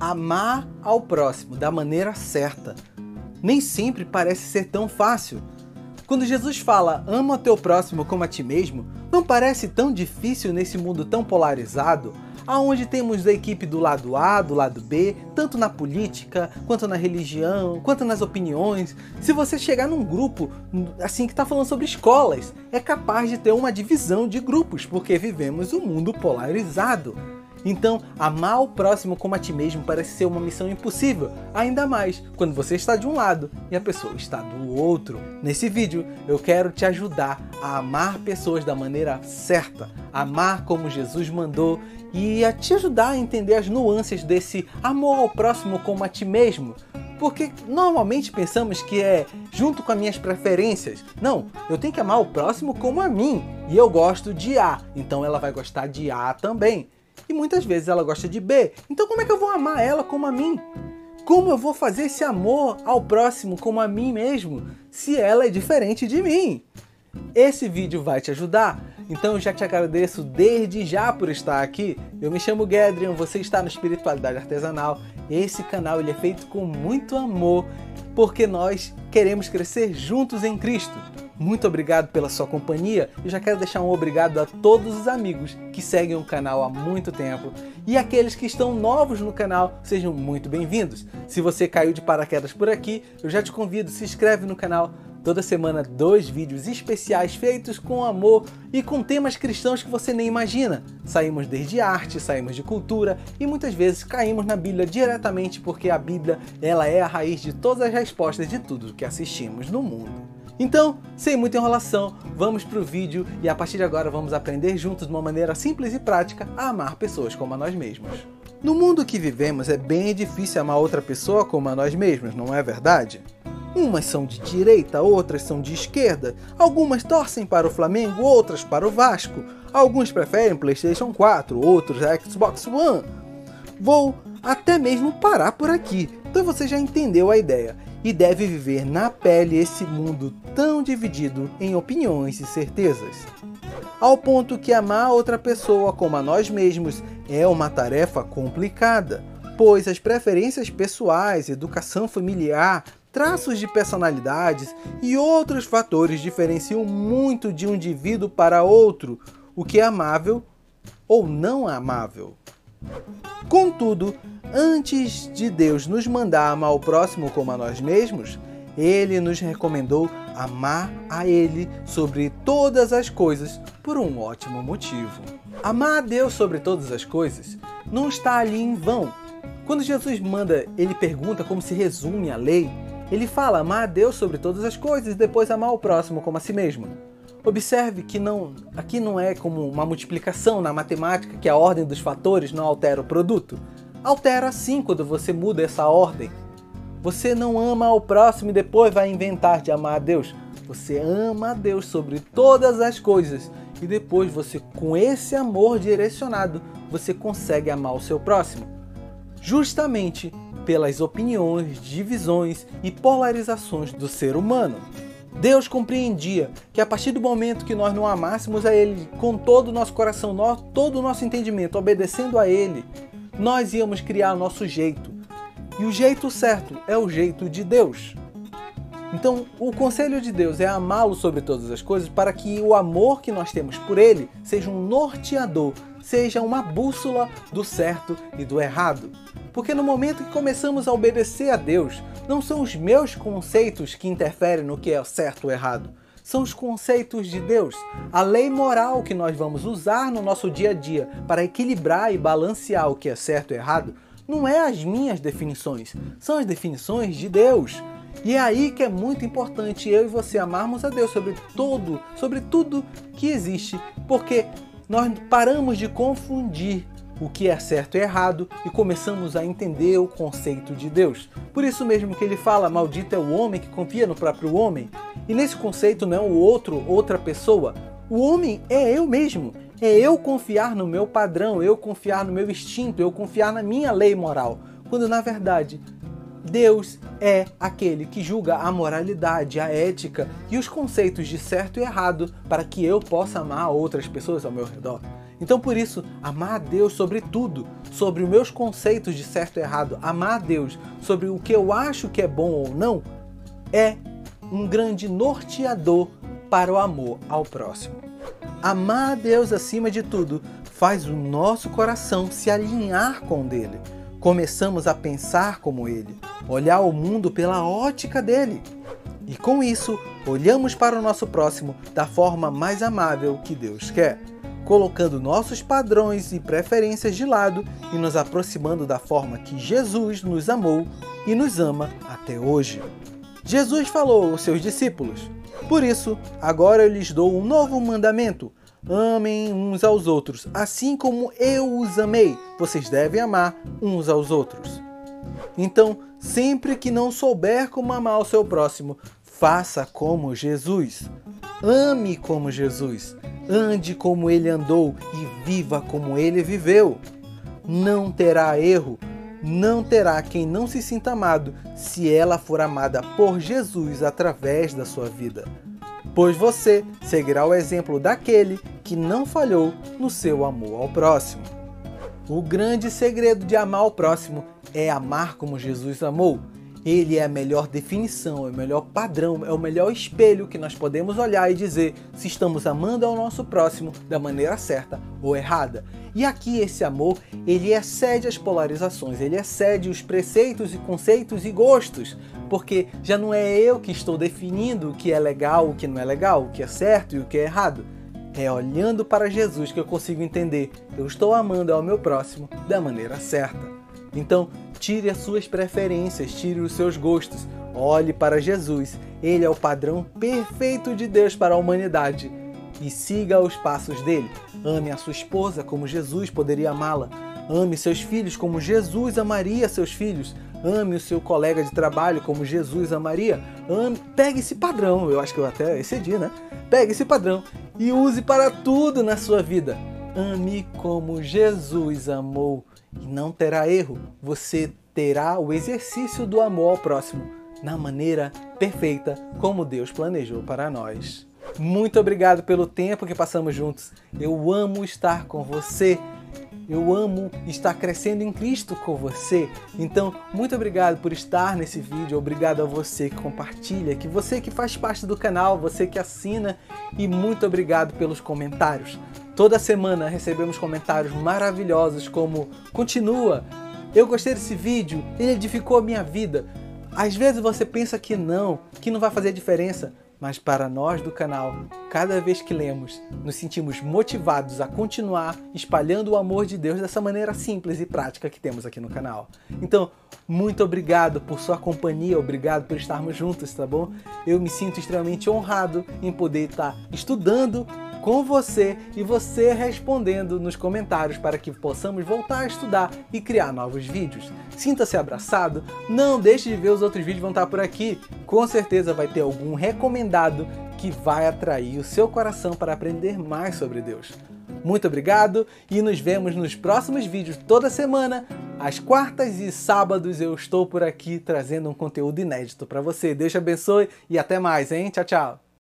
amar ao próximo da maneira certa nem sempre parece ser tão fácil. Quando Jesus fala ama teu próximo como a ti mesmo, não parece tão difícil nesse mundo tão polarizado, aonde temos a equipe do lado A, do lado B, tanto na política, quanto na religião, quanto nas opiniões. Se você chegar num grupo assim que está falando sobre escolas, é capaz de ter uma divisão de grupos, porque vivemos um mundo polarizado. Então, amar o próximo como a ti mesmo parece ser uma missão impossível, ainda mais quando você está de um lado e a pessoa está do outro. Nesse vídeo, eu quero te ajudar a amar pessoas da maneira certa, amar como Jesus mandou e a te ajudar a entender as nuances desse amor ao próximo como a ti mesmo. Porque normalmente pensamos que é junto com as minhas preferências. Não, eu tenho que amar o próximo como a mim. E eu gosto de A, então ela vai gostar de A também e muitas vezes ela gosta de B. Então como é que eu vou amar ela como a mim? Como eu vou fazer esse amor ao próximo como a mim mesmo, se ela é diferente de mim? Esse vídeo vai te ajudar. Então eu já te agradeço desde já por estar aqui. Eu me chamo Gedrian, você está no Espiritualidade Artesanal. Esse canal ele é feito com muito amor, porque nós queremos crescer juntos em Cristo. Muito obrigado pela sua companhia e já quero deixar um obrigado a todos os amigos que seguem o canal há muito tempo e aqueles que estão novos no canal, sejam muito bem-vindos. Se você caiu de paraquedas por aqui, eu já te convido, se inscreve no canal. Toda semana dois vídeos especiais feitos com amor e com temas cristãos que você nem imagina. Saímos desde arte, saímos de cultura e muitas vezes caímos na Bíblia diretamente porque a Bíblia ela é a raiz de todas as respostas de tudo que assistimos no mundo. Então, sem muita enrolação, vamos para o vídeo e a partir de agora vamos aprender juntos de uma maneira simples e prática a amar pessoas como a nós mesmos. No mundo que vivemos é bem difícil amar outra pessoa como a nós mesmos, não é verdade? Umas são de direita, outras são de esquerda. Algumas torcem para o Flamengo, outras para o Vasco. Alguns preferem PlayStation 4, outros Xbox One. Vou até mesmo parar por aqui, então você já entendeu a ideia e deve viver na pele esse mundo tão dividido em opiniões e certezas. Ao ponto que amar outra pessoa como a nós mesmos é uma tarefa complicada, pois as preferências pessoais, educação familiar, traços de personalidades e outros fatores diferenciam muito de um indivíduo para outro o que é amável ou não amável. Contudo, Antes de Deus nos mandar amar o próximo como a nós mesmos, ele nos recomendou amar a Ele sobre todas as coisas por um ótimo motivo. Amar a Deus sobre todas as coisas não está ali em vão. Quando Jesus manda, ele pergunta como se resume a lei, ele fala amar a Deus sobre todas as coisas e depois amar o próximo como a si mesmo. Observe que não, aqui não é como uma multiplicação na matemática que a ordem dos fatores não altera o produto. Altera sim quando você muda essa ordem. Você não ama ao próximo e depois vai inventar de amar a Deus. Você ama a Deus sobre todas as coisas e depois você, com esse amor direcionado, você consegue amar o seu próximo. Justamente pelas opiniões, divisões e polarizações do ser humano. Deus compreendia que a partir do momento que nós não amássemos a Ele com todo o nosso coração, todo o nosso entendimento, obedecendo a Ele, nós íamos criar o nosso jeito. E o jeito certo é o jeito de Deus. Então, o conselho de Deus é amá-lo sobre todas as coisas para que o amor que nós temos por ele seja um norteador, seja uma bússola do certo e do errado. Porque no momento que começamos a obedecer a Deus, não são os meus conceitos que interferem no que é certo ou errado, são os conceitos de Deus, a lei moral que nós vamos usar no nosso dia a dia para equilibrar e balancear o que é certo e errado, não é as minhas definições, são as definições de Deus. E é aí que é muito importante eu e você amarmos a Deus sobre todo, sobre tudo que existe, porque nós paramos de confundir o que é certo e errado e começamos a entender o conceito de Deus. Por isso mesmo que ele fala: maldito é o homem que confia no próprio homem. E nesse conceito não é o outro, outra pessoa. O homem é eu mesmo. É eu confiar no meu padrão, eu confiar no meu instinto, eu confiar na minha lei moral. Quando na verdade Deus é aquele que julga a moralidade, a ética e os conceitos de certo e errado para que eu possa amar outras pessoas ao meu redor. Então, por isso, amar a Deus sobre tudo, sobre os meus conceitos de certo e errado, amar a Deus sobre o que eu acho que é bom ou não, é um grande norteador para o amor ao próximo. Amar a Deus acima de tudo faz o nosso coração se alinhar com o dele. Começamos a pensar como ele, olhar o mundo pela ótica dele. E com isso, olhamos para o nosso próximo da forma mais amável que Deus quer, colocando nossos padrões e preferências de lado e nos aproximando da forma que Jesus nos amou e nos ama até hoje. Jesus falou aos seus discípulos: Por isso, agora eu lhes dou um novo mandamento. Amem uns aos outros, assim como eu os amei. Vocês devem amar uns aos outros. Então, sempre que não souber como amar o seu próximo, faça como Jesus. Ame como Jesus. Ande como ele andou e viva como ele viveu. Não terá erro, não terá quem não se sinta amado se ela for amada por Jesus através da sua vida. Pois você seguirá o exemplo daquele que não falhou no seu amor ao próximo. O grande segredo de amar o próximo é amar como Jesus amou. Ele é a melhor definição, é o melhor padrão, é o melhor espelho que nós podemos olhar e dizer se estamos amando ao nosso próximo da maneira certa ou errada. E aqui esse amor, ele excede as polarizações, ele excede os preceitos e conceitos e gostos, porque já não é eu que estou definindo o que é legal, o que não é legal, o que é certo e o que é errado. É olhando para Jesus que eu consigo entender, eu estou amando ao meu próximo da maneira certa. Então, Tire as suas preferências, tire os seus gostos. Olhe para Jesus. Ele é o padrão perfeito de Deus para a humanidade. E siga os passos dele. Ame a sua esposa como Jesus poderia amá-la. Ame seus filhos como Jesus amaria seus filhos. Ame o seu colega de trabalho como Jesus amaria. Ame, pegue esse padrão, eu acho que eu até excedi, né? Pegue esse padrão e use para tudo na sua vida. Ame como Jesus amou e não terá erro. Você terá o exercício do amor ao próximo na maneira perfeita como Deus planejou para nós. Muito obrigado pelo tempo que passamos juntos. Eu amo estar com você. Eu amo estar crescendo em Cristo com você. Então, muito obrigado por estar nesse vídeo. Obrigado a você que compartilha, que você que faz parte do canal, você que assina e muito obrigado pelos comentários. Toda semana recebemos comentários maravilhosos como continua, eu gostei desse vídeo, ele edificou a minha vida. Às vezes você pensa que não, que não vai fazer diferença, mas para nós do canal, cada vez que lemos, nos sentimos motivados a continuar espalhando o amor de Deus dessa maneira simples e prática que temos aqui no canal. Então, muito obrigado por sua companhia, obrigado por estarmos juntos, tá bom? Eu me sinto extremamente honrado em poder estar estudando com você e você respondendo nos comentários para que possamos voltar a estudar e criar novos vídeos. Sinta-se abraçado, não deixe de ver os outros vídeos vão estar por aqui. Com certeza vai ter algum recomendado que vai atrair o seu coração para aprender mais sobre Deus. Muito obrigado e nos vemos nos próximos vídeos toda semana. Às quartas e sábados eu estou por aqui trazendo um conteúdo inédito para você. Deus te abençoe e até mais, hein? Tchau, tchau.